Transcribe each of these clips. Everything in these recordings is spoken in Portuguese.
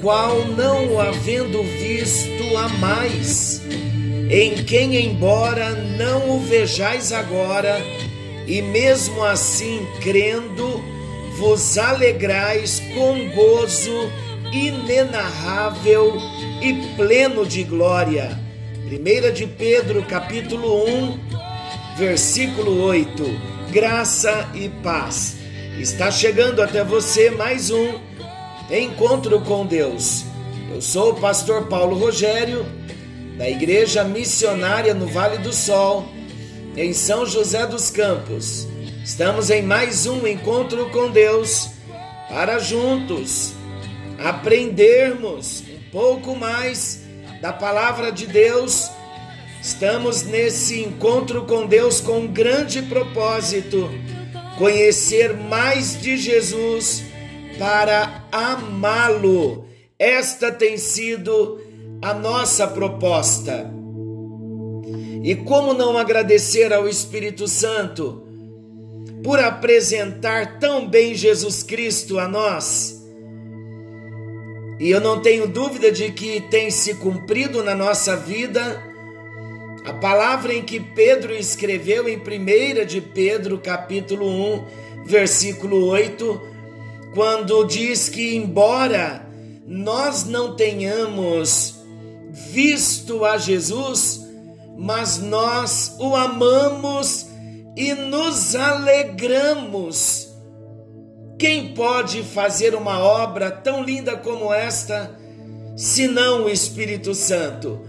qual não o havendo visto amais, em quem embora não o vejais agora, e mesmo assim crendo, vos alegrais com gozo inenarrável e pleno de glória. 1 de Pedro, capítulo 1, versículo 8. Graça e paz. Está chegando até você mais um encontro com Deus. Eu sou o pastor Paulo Rogério, da Igreja Missionária no Vale do Sol, em São José dos Campos. Estamos em mais um encontro com Deus para juntos aprendermos um pouco mais da palavra de Deus. Estamos nesse encontro com Deus com um grande propósito: conhecer mais de Jesus para amá-lo. Esta tem sido a nossa proposta. E como não agradecer ao Espírito Santo por apresentar tão bem Jesus Cristo a nós? E eu não tenho dúvida de que tem se cumprido na nossa vida a palavra em que Pedro escreveu em 1 de Pedro, capítulo 1, versículo 8, quando diz que embora nós não tenhamos visto a Jesus, mas nós o amamos e nos alegramos quem pode fazer uma obra tão linda como esta, senão o Espírito Santo?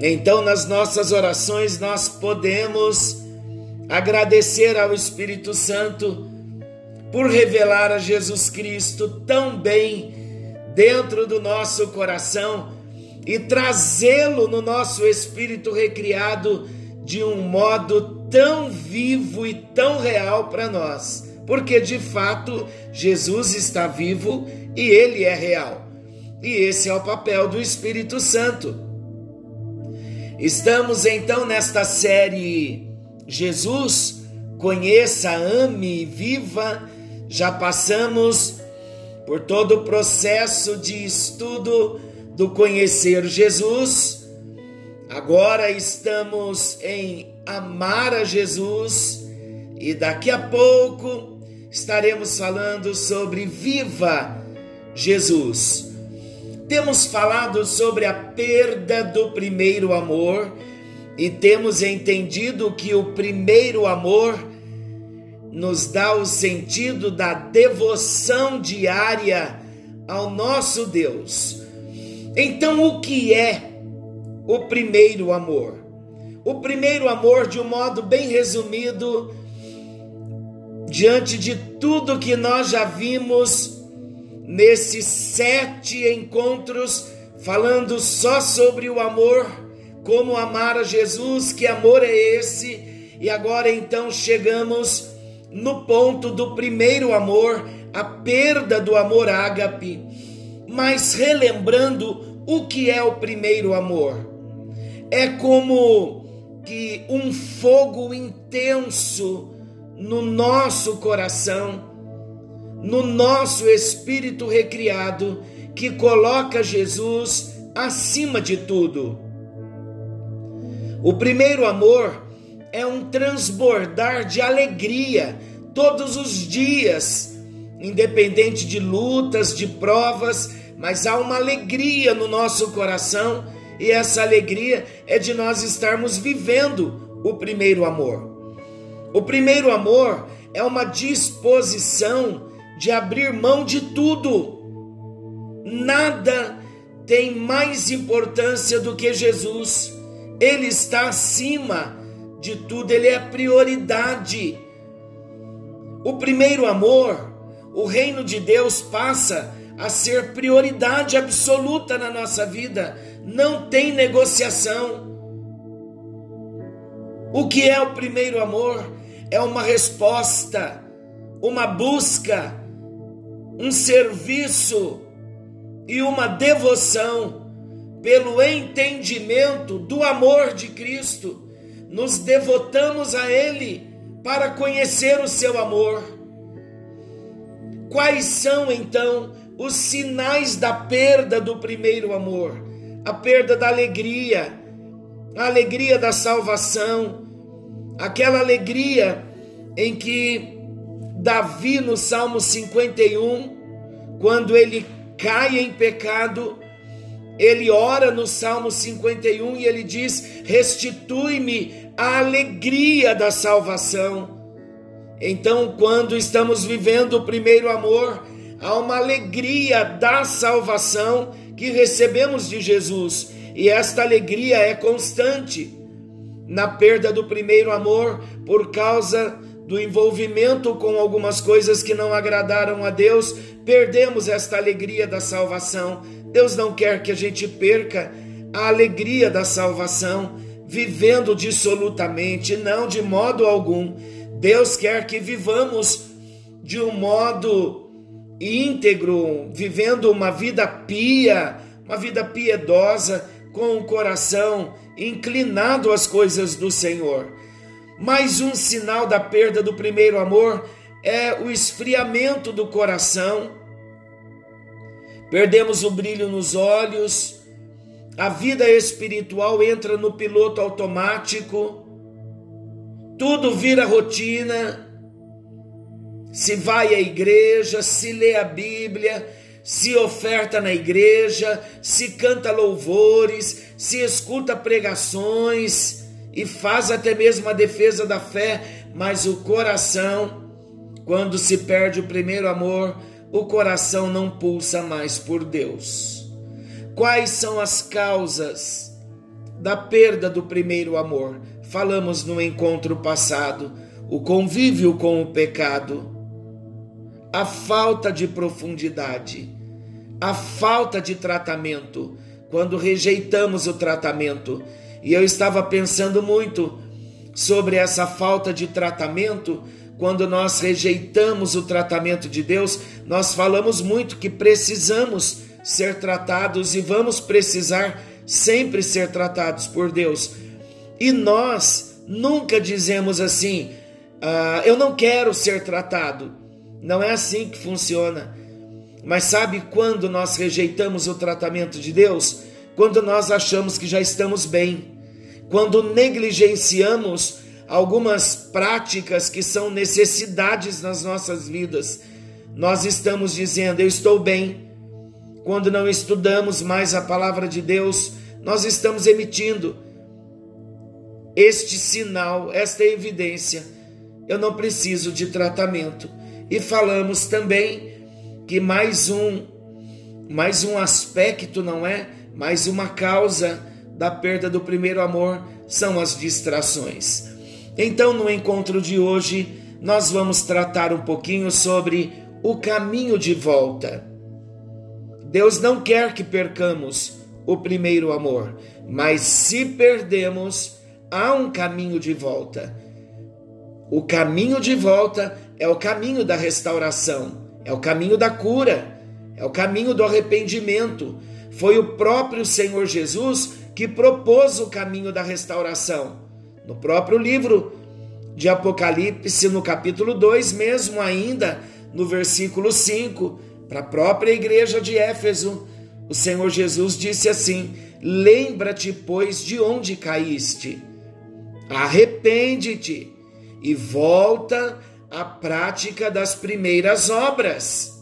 Então, nas nossas orações, nós podemos agradecer ao Espírito Santo por revelar a Jesus Cristo tão bem dentro do nosso coração e trazê-lo no nosso espírito recriado de um modo tão vivo e tão real para nós porque de fato Jesus está vivo e ele é real. E esse é o papel do Espírito Santo. Estamos então nesta série Jesus, conheça, ame, viva. Já passamos por todo o processo de estudo do conhecer Jesus. Agora estamos em amar a Jesus e daqui a pouco estaremos falando sobre Viva Jesus. Temos falado sobre a perda do primeiro amor e temos entendido que o primeiro amor nos dá o sentido da devoção diária ao nosso Deus. Então, o que é o primeiro amor? O primeiro amor, de um modo bem resumido, diante de tudo que nós já vimos nesses sete encontros, falando só sobre o amor, como amar a Jesus, que amor é esse? E agora então chegamos no ponto do primeiro amor, a perda do amor ágape. Mas relembrando o que é o primeiro amor, é como que um fogo intenso no nosso coração, no nosso espírito recriado, que coloca Jesus acima de tudo. O primeiro amor é um transbordar de alegria todos os dias, independente de lutas, de provas, mas há uma alegria no nosso coração e essa alegria é de nós estarmos vivendo o primeiro amor. O primeiro amor é uma disposição de abrir mão de tudo. Nada tem mais importância do que Jesus. Ele está acima de tudo, ele é prioridade. O primeiro amor, o reino de Deus passa a ser prioridade absoluta na nossa vida, não tem negociação. O que é o primeiro amor? É uma resposta, uma busca, um serviço e uma devoção pelo entendimento do amor de Cristo. Nos devotamos a Ele para conhecer o seu amor. Quais são então os sinais da perda do primeiro amor? A perda da alegria, a alegria da salvação, aquela alegria em que Davi no Salmo 51, quando ele cai em pecado, ele ora no Salmo 51 e ele diz: Restitui-me a alegria da salvação. Então, quando estamos vivendo o primeiro amor, há uma alegria da salvação que recebemos de Jesus, e esta alegria é constante. Na perda do primeiro amor, por causa do envolvimento com algumas coisas que não agradaram a Deus, perdemos esta alegria da salvação. Deus não quer que a gente perca a alegria da salvação vivendo dissolutamente, não de modo algum. Deus quer que vivamos de um modo íntegro, vivendo uma vida pia, uma vida piedosa, com o coração inclinado às coisas do Senhor. Mais um sinal da perda do primeiro amor é o esfriamento do coração. Perdemos o brilho nos olhos, a vida espiritual entra no piloto automático, tudo vira rotina. Se vai à igreja, se lê a Bíblia, se oferta na igreja, se canta louvores, se escuta pregações e faz até mesmo a defesa da fé, mas o coração, quando se perde o primeiro amor, o coração não pulsa mais por Deus. Quais são as causas da perda do primeiro amor? Falamos no encontro passado, o convívio com o pecado, a falta de profundidade, a falta de tratamento, quando rejeitamos o tratamento. E eu estava pensando muito sobre essa falta de tratamento, quando nós rejeitamos o tratamento de Deus, nós falamos muito que precisamos ser tratados e vamos precisar sempre ser tratados por Deus. E nós nunca dizemos assim: ah, eu não quero ser tratado. Não é assim que funciona. Mas sabe quando nós rejeitamos o tratamento de Deus? Quando nós achamos que já estamos bem, quando negligenciamos algumas práticas que são necessidades nas nossas vidas. Nós estamos dizendo: Eu estou bem, quando não estudamos mais a palavra de Deus, nós estamos emitindo este sinal, esta evidência. Eu não preciso de tratamento. E falamos também que mais um mais um aspecto, não é? Mais uma causa da perda do primeiro amor são as distrações. Então, no encontro de hoje, nós vamos tratar um pouquinho sobre o caminho de volta. Deus não quer que percamos o primeiro amor, mas se perdemos, há um caminho de volta. O caminho de volta é o caminho da restauração, é o caminho da cura, é o caminho do arrependimento. Foi o próprio Senhor Jesus que propôs o caminho da restauração. No próprio livro de Apocalipse, no capítulo 2, mesmo ainda no versículo 5, para a própria igreja de Éfeso, o Senhor Jesus disse assim: Lembra-te, pois, de onde caíste, arrepende-te e volta à prática das primeiras obras.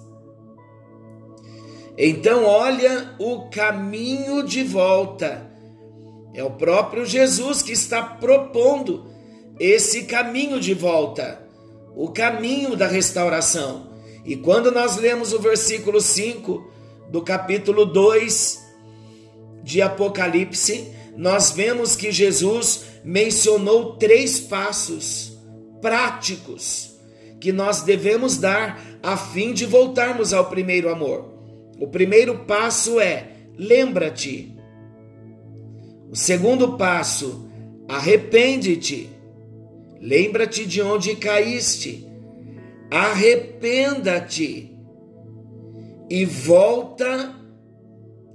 Então, olha o caminho de volta. É o próprio Jesus que está propondo esse caminho de volta, o caminho da restauração. E quando nós lemos o versículo 5 do capítulo 2, de Apocalipse, nós vemos que Jesus mencionou três passos práticos que nós devemos dar a fim de voltarmos ao primeiro amor. O primeiro passo é: lembra-te. O segundo passo, arrepende-te. Lembra-te de onde caíste. Arrependa-te e volta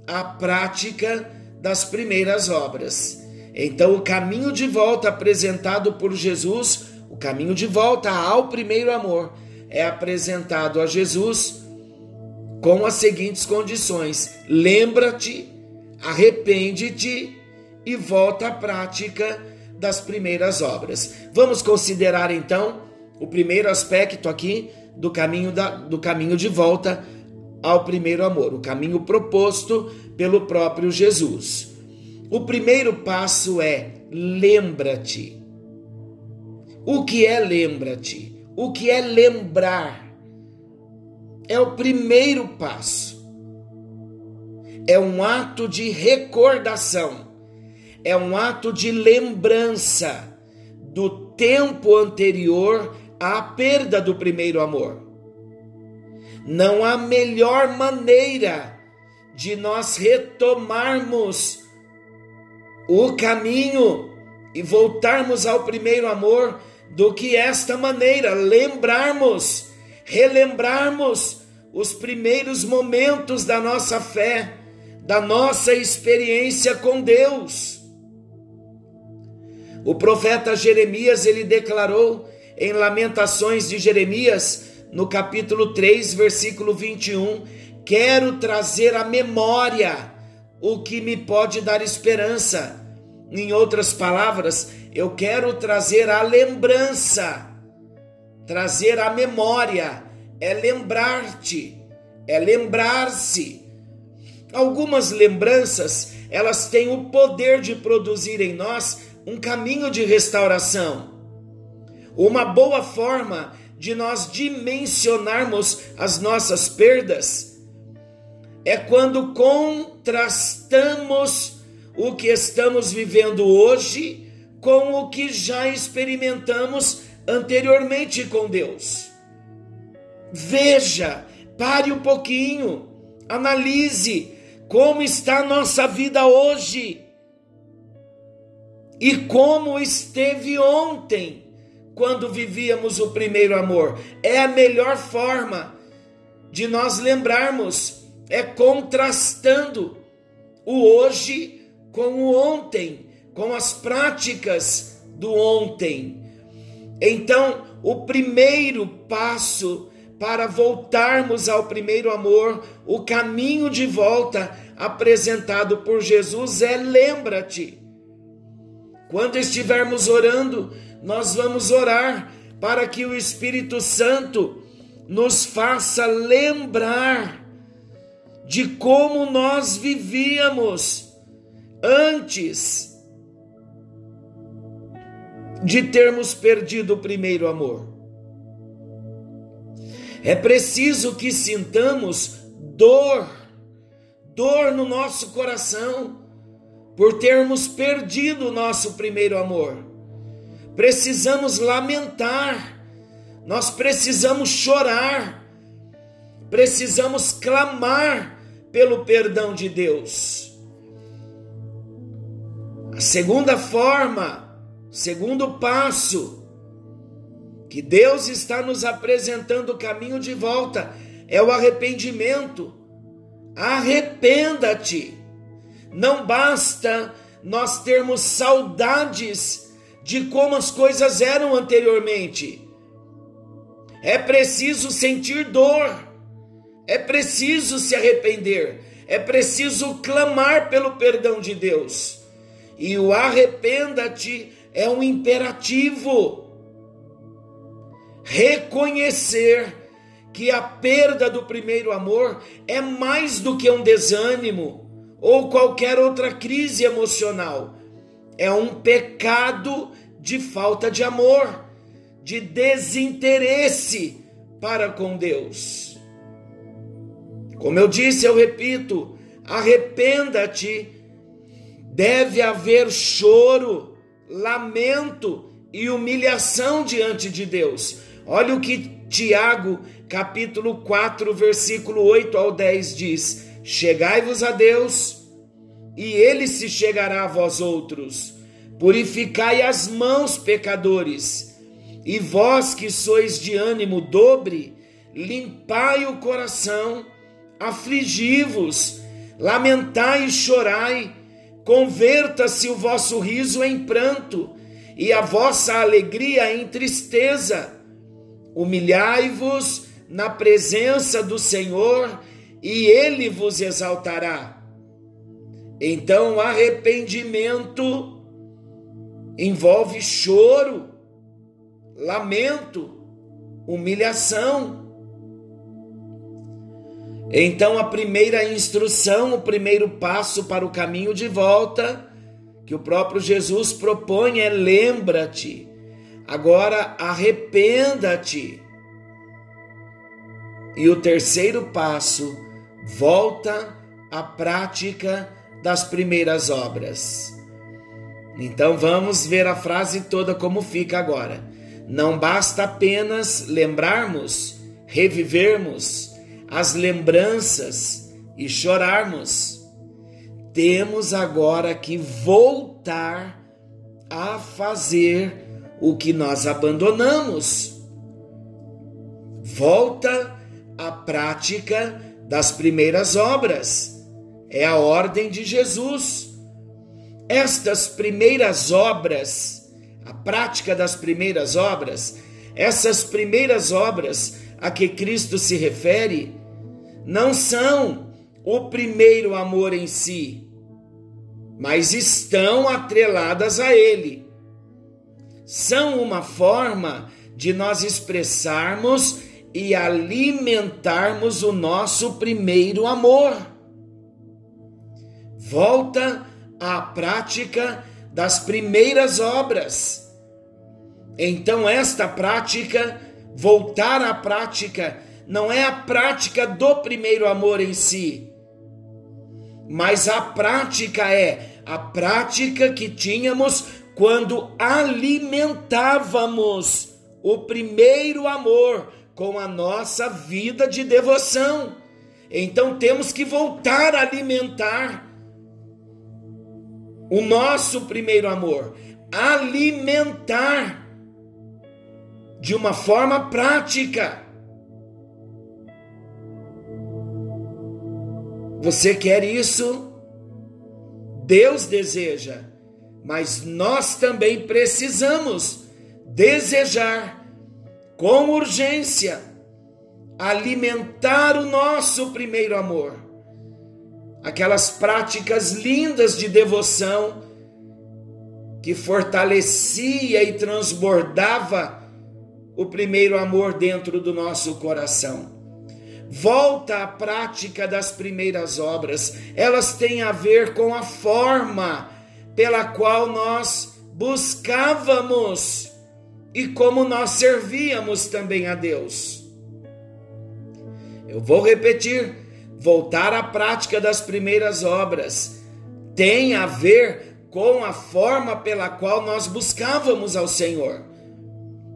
à prática das primeiras obras. Então, o caminho de volta apresentado por Jesus, o caminho de volta ao primeiro amor, é apresentado a Jesus com as seguintes condições: lembra-te, arrepende-te e volta à prática das primeiras obras. Vamos considerar então o primeiro aspecto aqui do caminho, da, do caminho de volta ao primeiro amor, o caminho proposto pelo próprio Jesus. O primeiro passo é lembra-te. O que é lembra-te? O que é lembrar? É o primeiro passo. É um ato de recordação. É um ato de lembrança do tempo anterior à perda do primeiro amor. Não há melhor maneira de nós retomarmos o caminho e voltarmos ao primeiro amor do que esta maneira, lembrarmos, relembrarmos os primeiros momentos da nossa fé, da nossa experiência com Deus. O profeta Jeremias, ele declarou em Lamentações de Jeremias, no capítulo 3, versículo 21, quero trazer à memória o que me pode dar esperança. Em outras palavras, eu quero trazer a lembrança, trazer a memória, é lembrar-te, é lembrar-se. Algumas lembranças, elas têm o poder de produzir em nós um caminho de restauração. Uma boa forma de nós dimensionarmos as nossas perdas é quando contrastamos o que estamos vivendo hoje com o que já experimentamos anteriormente com Deus. Veja, pare um pouquinho, analise como está a nossa vida hoje e como esteve ontem quando vivíamos o primeiro amor. É a melhor forma de nós lembrarmos, é contrastando o hoje com o ontem, com as práticas do ontem. Então, o primeiro passo para voltarmos ao primeiro amor, o caminho de volta apresentado por Jesus é lembra-te. Quando estivermos orando, nós vamos orar para que o Espírito Santo nos faça lembrar de como nós vivíamos antes de termos perdido o primeiro amor. É preciso que sintamos dor, dor no nosso coração por termos perdido o nosso primeiro amor precisamos lamentar, nós precisamos chorar, precisamos clamar pelo perdão de Deus. A segunda forma, segundo passo, que Deus está nos apresentando o caminho de volta é o arrependimento. Arrependa-te. Não basta nós termos saudades de como as coisas eram anteriormente. É preciso sentir dor, é preciso se arrepender, é preciso clamar pelo perdão de Deus. E o arrependa-te é um imperativo. Reconhecer que a perda do primeiro amor é mais do que um desânimo ou qualquer outra crise emocional é um pecado de falta de amor, de desinteresse para com Deus. Como eu disse, eu repito, arrependa-te deve haver choro, lamento e humilhação diante de Deus. Olha o que Tiago, capítulo 4, versículo 8 ao 10 diz: Chegai-vos a Deus, e ele se chegará a vós outros. Purificai as mãos, pecadores, e vós que sois de ânimo dobre, limpai o coração, afligi-vos, lamentai e chorai, converta-se o vosso riso em pranto e a vossa alegria em tristeza. Humilhai-vos na presença do Senhor e ele vos exaltará. Então, arrependimento envolve choro, lamento, humilhação. Então, a primeira instrução, o primeiro passo para o caminho de volta que o próprio Jesus propõe é: lembra-te, agora arrependa-te. E o terceiro passo, volta à prática das primeiras obras. Então vamos ver a frase toda como fica agora. Não basta apenas lembrarmos, revivermos as lembranças e chorarmos. Temos agora que voltar a fazer o que nós abandonamos. Volta à prática das primeiras obras. É a ordem de Jesus. Estas primeiras obras, a prática das primeiras obras, essas primeiras obras a que Cristo se refere, não são o primeiro amor em si, mas estão atreladas a ele. São uma forma de nós expressarmos e alimentarmos o nosso primeiro amor. Volta à prática das primeiras obras. Então, esta prática, voltar à prática, não é a prática do primeiro amor em si, mas a prática é a prática que tínhamos quando alimentávamos o primeiro amor com a nossa vida de devoção. Então temos que voltar a alimentar o nosso primeiro amor, alimentar de uma forma prática. Você quer isso? Deus deseja, mas nós também precisamos desejar com urgência alimentar o nosso primeiro amor. Aquelas práticas lindas de devoção que fortalecia e transbordava o primeiro amor dentro do nosso coração volta à prática das primeiras obras. Elas têm a ver com a forma pela qual nós buscávamos e como nós servíamos também a Deus. Eu vou repetir: voltar à prática das primeiras obras tem a ver com a forma pela qual nós buscávamos ao Senhor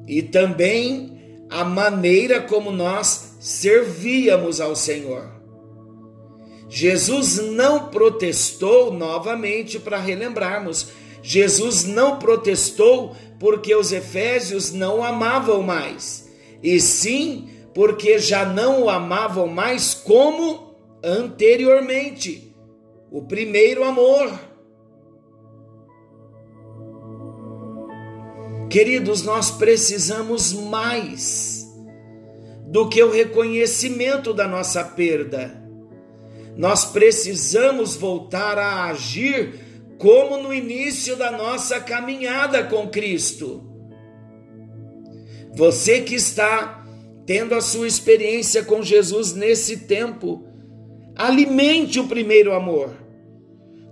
e também a maneira como nós servíamos ao Senhor. Jesus não protestou novamente para relembrarmos. Jesus não protestou porque os efésios não amavam mais, e sim porque já não o amavam mais como anteriormente. O primeiro amor. Queridos, nós precisamos mais do que o reconhecimento da nossa perda. Nós precisamos voltar a agir como no início da nossa caminhada com Cristo. Você que está tendo a sua experiência com Jesus nesse tempo, alimente o primeiro amor.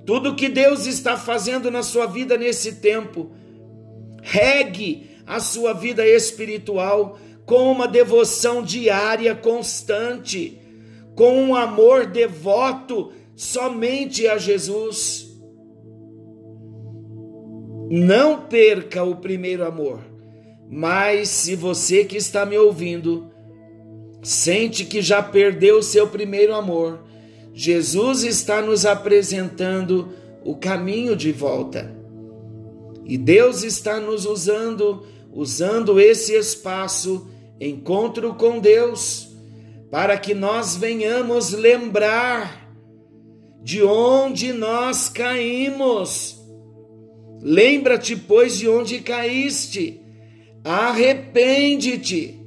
Tudo que Deus está fazendo na sua vida nesse tempo, regue a sua vida espiritual com uma devoção diária constante, com um amor devoto somente a Jesus. Não perca o primeiro amor. Mas se você que está me ouvindo sente que já perdeu o seu primeiro amor, Jesus está nos apresentando o caminho de volta. E Deus está nos usando, usando esse espaço, encontro com Deus, para que nós venhamos lembrar de onde nós caímos. Lembra-te, pois, de onde caíste, arrepende-te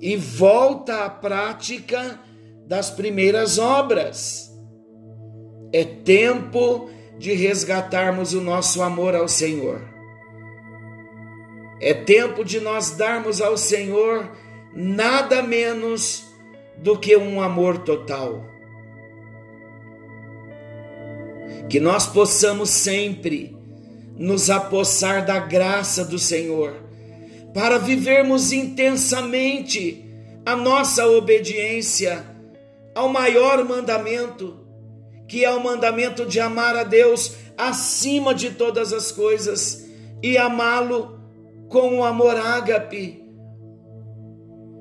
e volta à prática das primeiras obras. É tempo de resgatarmos o nosso amor ao Senhor. É tempo de nós darmos ao Senhor nada menos do que um amor total. Que nós possamos sempre nos apossar da graça do Senhor, para vivermos intensamente a nossa obediência ao maior mandamento, que é o mandamento de amar a Deus acima de todas as coisas e amá-lo com o amor ágape.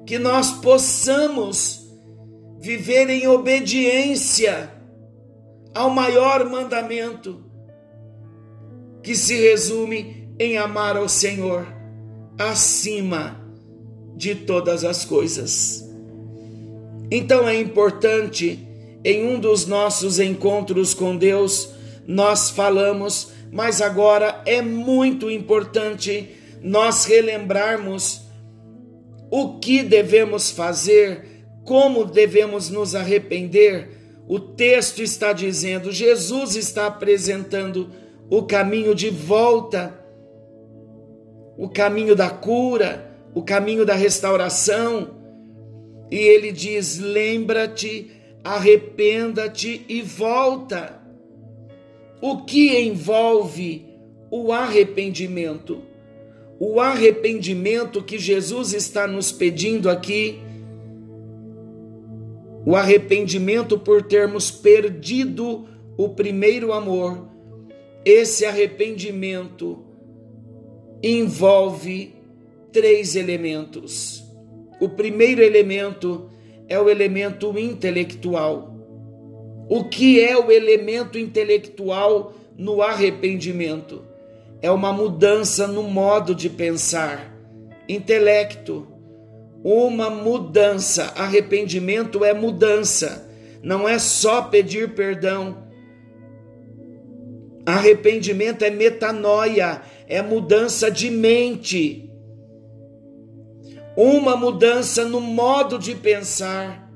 Que nós possamos viver em obediência ao maior mandamento, que se resume em amar ao Senhor acima de todas as coisas. Então é importante, em um dos nossos encontros com Deus, nós falamos, mas agora é muito importante nós relembrarmos o que devemos fazer, como devemos nos arrepender. O texto está dizendo, Jesus está apresentando o caminho de volta, o caminho da cura, o caminho da restauração e ele diz: lembra-te, arrependa-te e volta. O que envolve o arrependimento? O arrependimento que Jesus está nos pedindo aqui, o arrependimento por termos perdido o primeiro amor, esse arrependimento envolve três elementos. O primeiro elemento é o elemento intelectual. O que é o elemento intelectual no arrependimento? É uma mudança no modo de pensar. Intelecto. Uma mudança. Arrependimento é mudança. Não é só pedir perdão. Arrependimento é metanoia, é mudança de mente uma mudança no modo de pensar,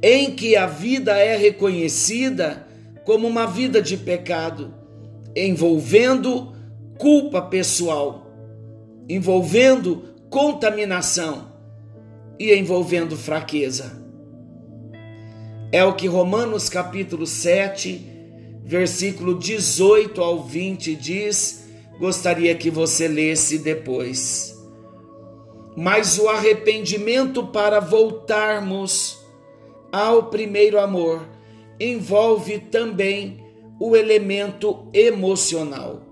em que a vida é reconhecida como uma vida de pecado, envolvendo culpa pessoal, envolvendo contaminação e envolvendo fraqueza. É o que Romanos capítulo 7, versículo 18 ao 20 diz. Gostaria que você lesse depois mas o arrependimento para voltarmos ao primeiro amor envolve também o elemento emocional.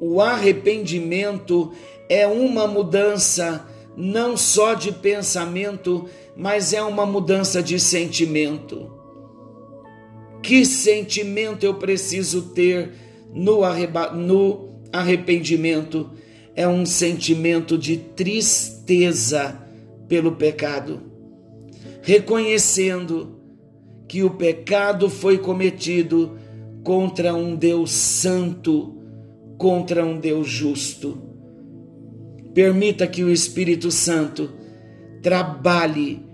O arrependimento é uma mudança não só de pensamento, mas é uma mudança de sentimento. Que sentimento eu preciso ter no, arrependimento? é um sentimento de tristeza pelo pecado, reconhecendo que o pecado foi cometido contra um Deus santo, contra um Deus justo. Permita que o Espírito Santo trabalhe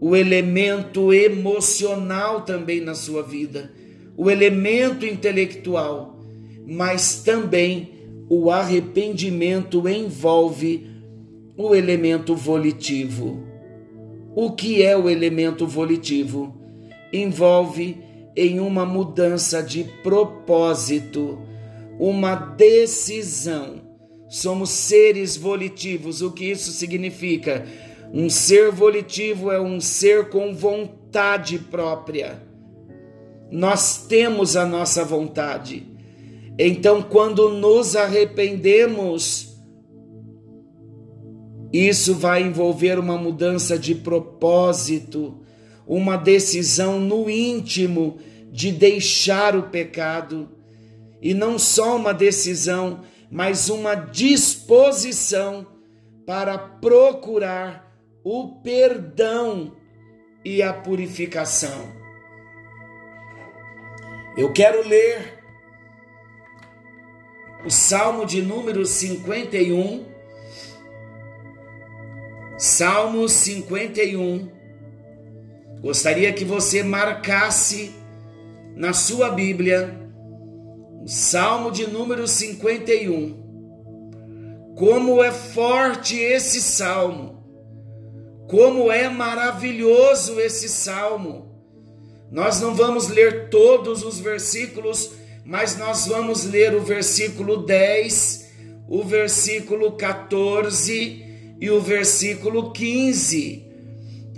o elemento emocional também na sua vida, o elemento intelectual, mas também o arrependimento envolve o elemento volitivo. O que é o elemento volitivo? Envolve em uma mudança de propósito, uma decisão. Somos seres volitivos. O que isso significa? Um ser volitivo é um ser com vontade própria. Nós temos a nossa vontade Então, quando nos arrependemos, isso vai envolver uma mudança de propósito, uma decisão no íntimo de deixar o pecado. E não só uma decisão, mas uma disposição para procurar o perdão e a purificação. Eu quero ler o Salmo de número 51. Salmo 51. Gostaria que você marcasse na sua Bíblia o Salmo de número 51. Como é forte esse salmo, como é maravilhoso esse salmo. Nós não vamos ler todos os versículos, mas nós vamos ler o versículo 10, o versículo 14 e o versículo 15.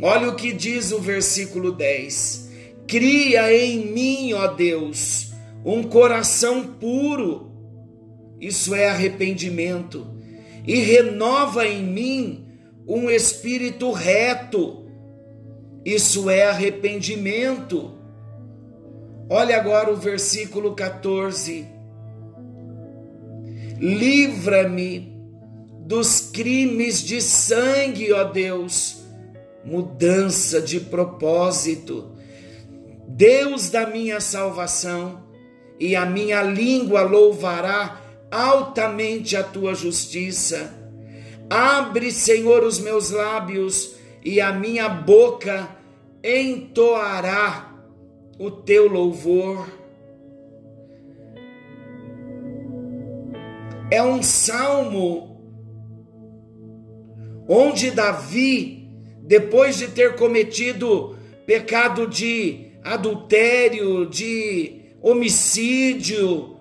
Olha o que diz o versículo 10: Cria em mim, ó Deus, um coração puro, isso é arrependimento, e renova em mim um espírito reto, isso é arrependimento. Olha agora o versículo 14. Livra-me dos crimes de sangue, ó Deus, mudança de propósito. Deus da minha salvação, e a minha língua louvará altamente a tua justiça. Abre, Senhor, os meus lábios, e a minha boca entoará o teu louvor. É um salmo onde Davi, depois de ter cometido pecado de adultério, de homicídio,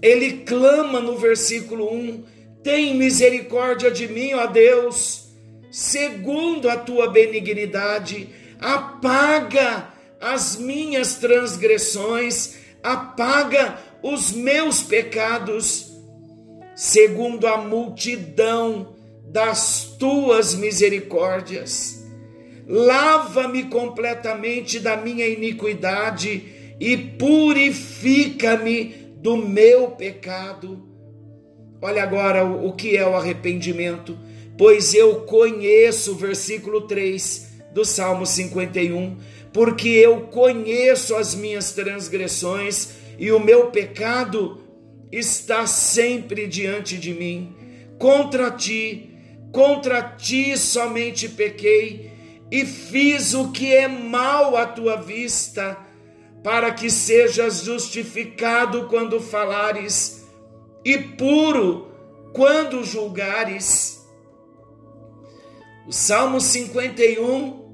ele clama no versículo 1: Tem misericórdia de mim, ó Deus, segundo a tua benignidade, apaga as minhas transgressões, apaga os meus pecados, segundo a multidão das tuas misericórdias. Lava-me completamente da minha iniquidade e purifica-me do meu pecado. Olha agora o, que é o arrependimento. Pois eu conheço, versículo 3 do Salmo 51, porque eu conheço as minhas transgressões e o meu pecado está sempre diante de mim. Contra ti, contra ti somente pequei e fiz o que é mal à tua vista, para que sejas justificado quando falares e puro quando julgares. O Salmo 51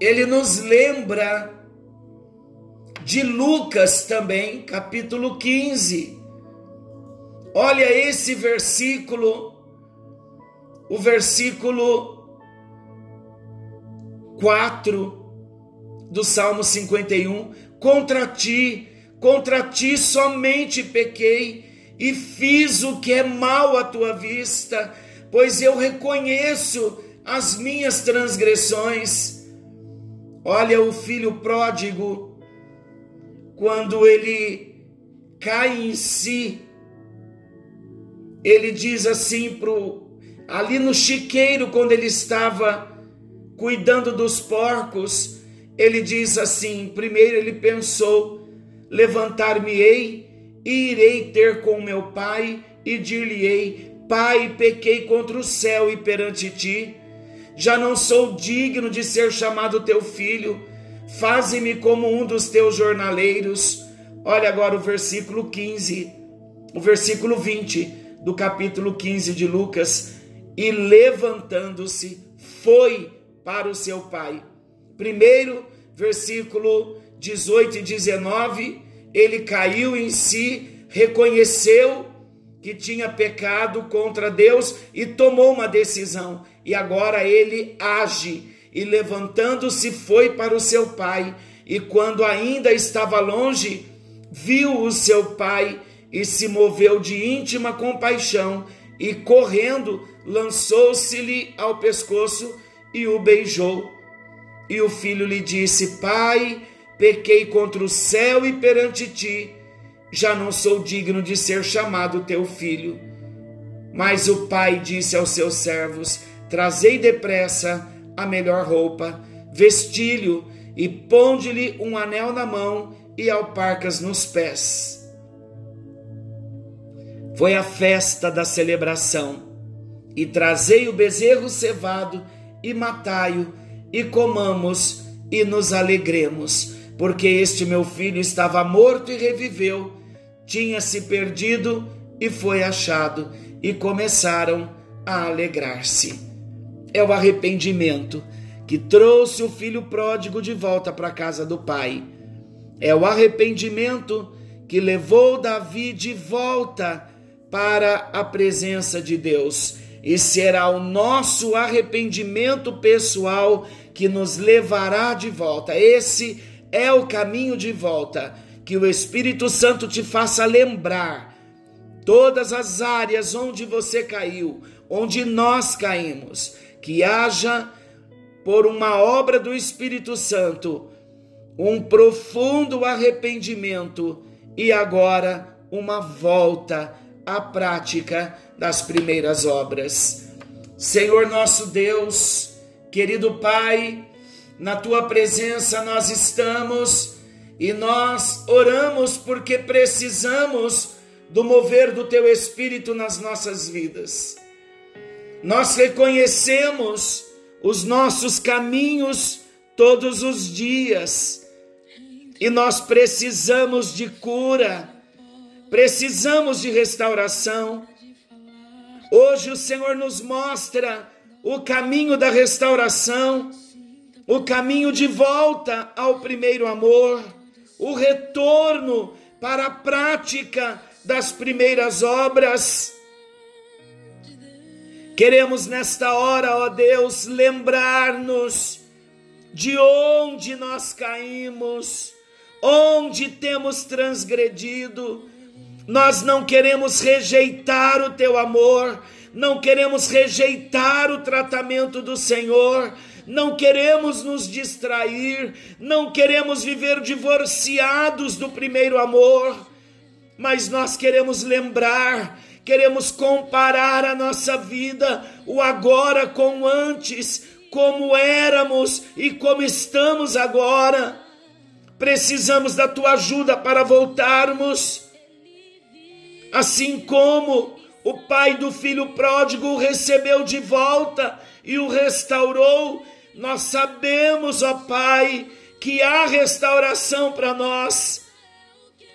ele nos lembra de Lucas também, capítulo 15. Olha esse versículo, o versículo 4 do Salmo 51. Contra ti, contra ti somente pequei e fiz o que é mal à tua vista, pois eu reconheço as minhas transgressões. Olha o filho pródigo, quando ele cai em si, ele diz assim pro ali no chiqueiro quando ele estava cuidando dos porcos, ele diz assim: primeiro ele pensou: levantar-me-ei e irei ter com meu pai e dir-lhe-ei: Pai, pequei contra o céu e perante ti já não sou digno de ser chamado teu filho, faze-me como um dos teus jornaleiros. Olha agora o versículo 15, o versículo 20 do capítulo 15 de Lucas. E levantando-se, foi para o seu pai. Primeiro, versículo 18 e 19, ele caiu em si, reconheceu que tinha pecado contra Deus e tomou uma decisão. E agora ele age e levantando-se foi para o seu pai. E quando ainda estava longe, viu o seu pai e se moveu de íntima compaixão e, correndo, lançou-se-lhe ao pescoço e o beijou. E o filho lhe disse: Pai, pequei contra o céu e perante ti, já não sou digno de ser chamado teu filho. Mas o pai disse aos seus servos: Trazei depressa a melhor roupa, vestilho e ponde-lhe um anel na mão e alparcas nos pés. Foi a festa da celebração, e trazei o bezerro cevado e matai-o, e comamos e nos alegremos, porque este meu filho estava morto e reviveu, tinha se perdido e foi achado, e começaram a alegrar-se. É o arrependimento que trouxe o filho pródigo de volta para a casa do pai. É o arrependimento que levou Davi de volta para a presença de Deus. E será o nosso arrependimento pessoal que nos levará de volta. Esse é o caminho de volta. Que o Espírito Santo te faça lembrar todas as áreas onde você caiu, onde nós caímos. Que haja, por uma obra do Espírito Santo, um profundo arrependimento e agora uma volta à prática das primeiras obras. Senhor nosso Deus, querido Pai, na tua presença nós estamos e nós oramos porque precisamos do mover do teu Espírito nas nossas vidas. Nós reconhecemos os nossos caminhos todos os dias e nós precisamos de cura, precisamos de restauração. Hoje o Senhor nos mostra o caminho da restauração, o caminho de volta ao primeiro amor, o retorno para a prática das primeiras obras. Queremos nesta hora, ó Deus, lembrar-nos de onde nós caímos onde temos transgredido. Nós não queremos rejeitar o teu amor, não queremos rejeitar o tratamento do Senhor, não queremos nos distrair, não queremos viver divorciados do primeiro amor, mas nós queremos lembrar, queremos comparar a nossa vida, o agora com o antes, como éramos e como estamos agora precisamos da tua ajuda para voltarmos. Assim como o pai do filho pródigo o recebeu de volta e o restaurou, nós sabemos, ó Pai, que há restauração para nós,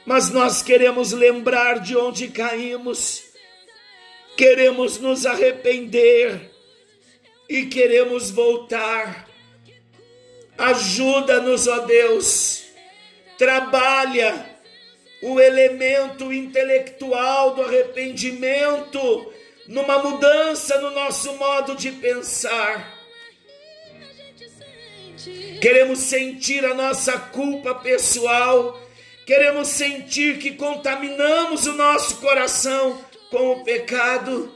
mas nós queremos lembrar de onde caímos, queremos nos arrepender e queremos voltar. Ajuda-nos, ó Deus trabalha o elemento intelectual do arrependimento numa mudança no nosso modo de pensar. Queremos sentir a nossa culpa pessoal, queremos sentir que contaminamos o nosso coração com o pecado,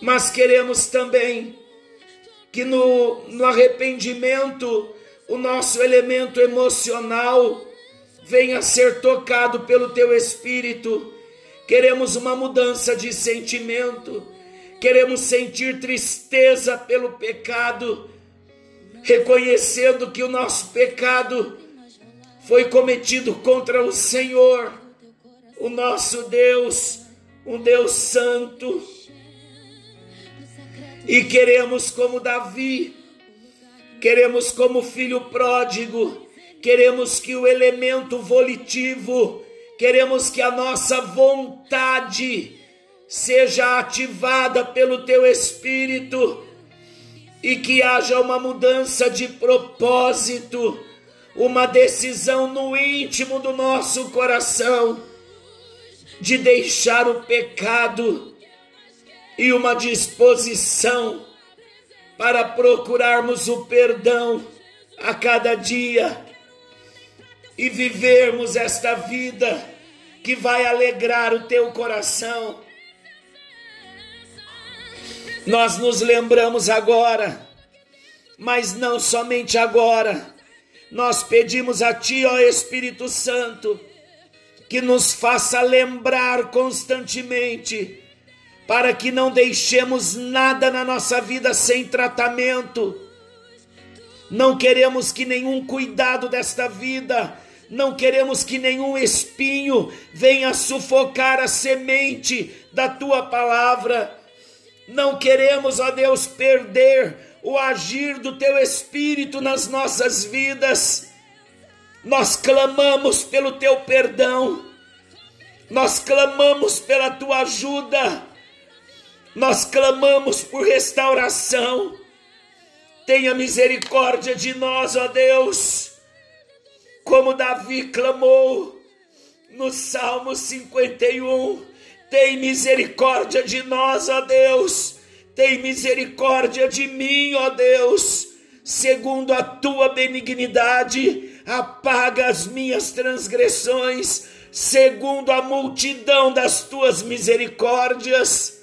mas queremos também que no, no arrependimento o nosso elemento emocional venha ser tocado pelo teu espírito. Queremos uma mudança de sentimento, queremos sentir tristeza pelo pecado, reconhecendo que o nosso pecado foi cometido contra o Senhor, o nosso Deus, um Deus santo. E queremos, como Davi, queremos, como filho pródigo, queremos que o elemento volitivo, queremos que a nossa vontade seja ativada pelo teu espírito e que haja uma mudança de propósito, uma decisão no íntimo do nosso coração de deixar o pecado e uma disposição para procurarmos o perdão a cada dia e vivermos esta vida que vai alegrar o teu coração. Nós nos lembramos agora, mas não somente agora, nós pedimos a Ti, ó Espírito Santo, que nos faça lembrar constantemente, para que não deixemos nada na nossa vida sem tratamento. Não queremos que nenhum cuidado desta vida, não queremos que nenhum espinho venha sufocar a semente da tua palavra. Não queremos, ó Deus, perder o agir do teu espírito nas nossas vidas nós clamamos pelo teu perdão, nós clamamos pela tua ajuda, nós clamamos por restauração. Tenha misericórdia de nós, ó Deus, como Davi clamou no Salmo 51. Tem misericórdia de nós, ó Deus. Tem misericórdia de mim, ó Deus, segundo a tua benignidade apaga as minhas transgressões, segundo a multidão das tuas misericórdias.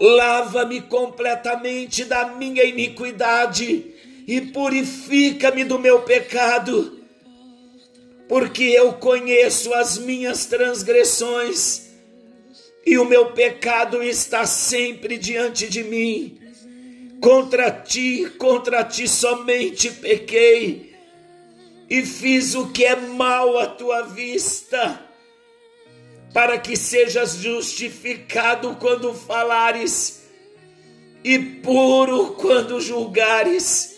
Lava-me completamente da minha iniquidade e purifica-me do meu pecado, porque eu conheço as minhas transgressões e o meu pecado está sempre diante de mim. Contra ti, contra ti somente pequei e fiz o que é mal à tua vista, para que sejas justificado quando falares e puro quando julgares.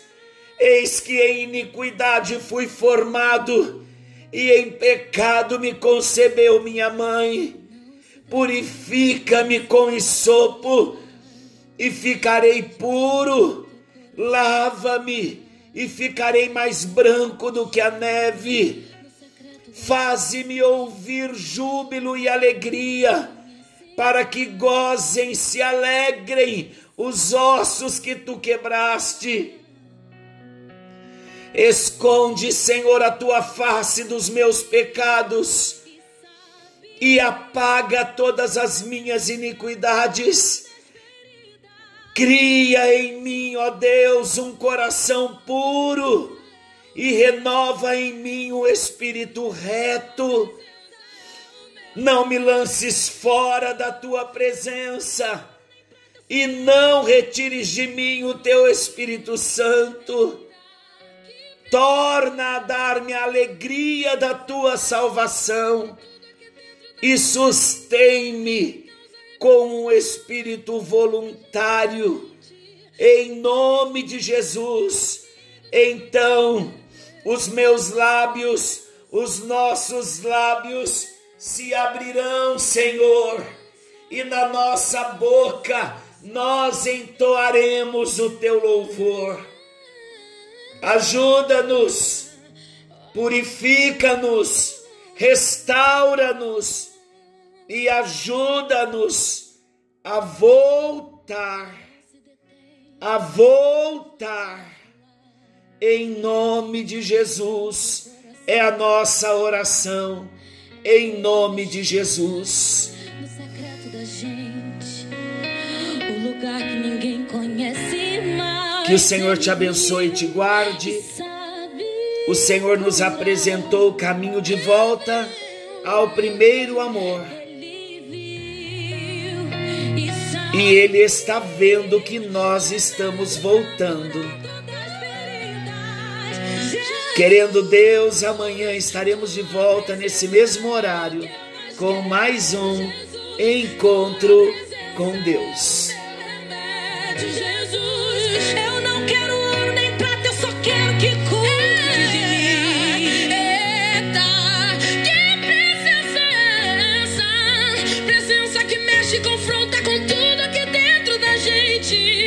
Eis que em iniquidade fui formado e em pecado me concebeu minha mãe. Purifica-me com isopo e ficarei puro. Lava-me e ficarei mais branco do que a neve. Faze-me ouvir júbilo e alegria, para que gozem, se alegrem os ossos que tu quebraste. Esconde, Senhor, a tua face dos meus pecados e apaga todas as minhas iniquidades Cria em mim, ó Deus, um coração puro e renova em mim o um espírito reto. Não me lances fora da tua presença e não retires de mim o teu Espírito Santo. Torna a dar-me a alegria da tua salvação e sustém-me com um espírito voluntário, em nome de Jesus. Então, os meus lábios, os nossos lábios se abrirão, Senhor, e na nossa boca nós entoaremos o teu louvor. Ajuda-nos, purifica-nos, restaura-nos e ajuda-nos a voltar, a voltar, em nome de Jesus, é a nossa oração, em nome de Jesus. Que o Senhor te abençoe e te guarde. O Senhor nos apresentou o caminho de volta ao primeiro amor e Ele está vendo que nós estamos voltando. Querendo Deus, amanhã estaremos de volta nesse mesmo horário com mais um encontro com Deus. Jesus. ti.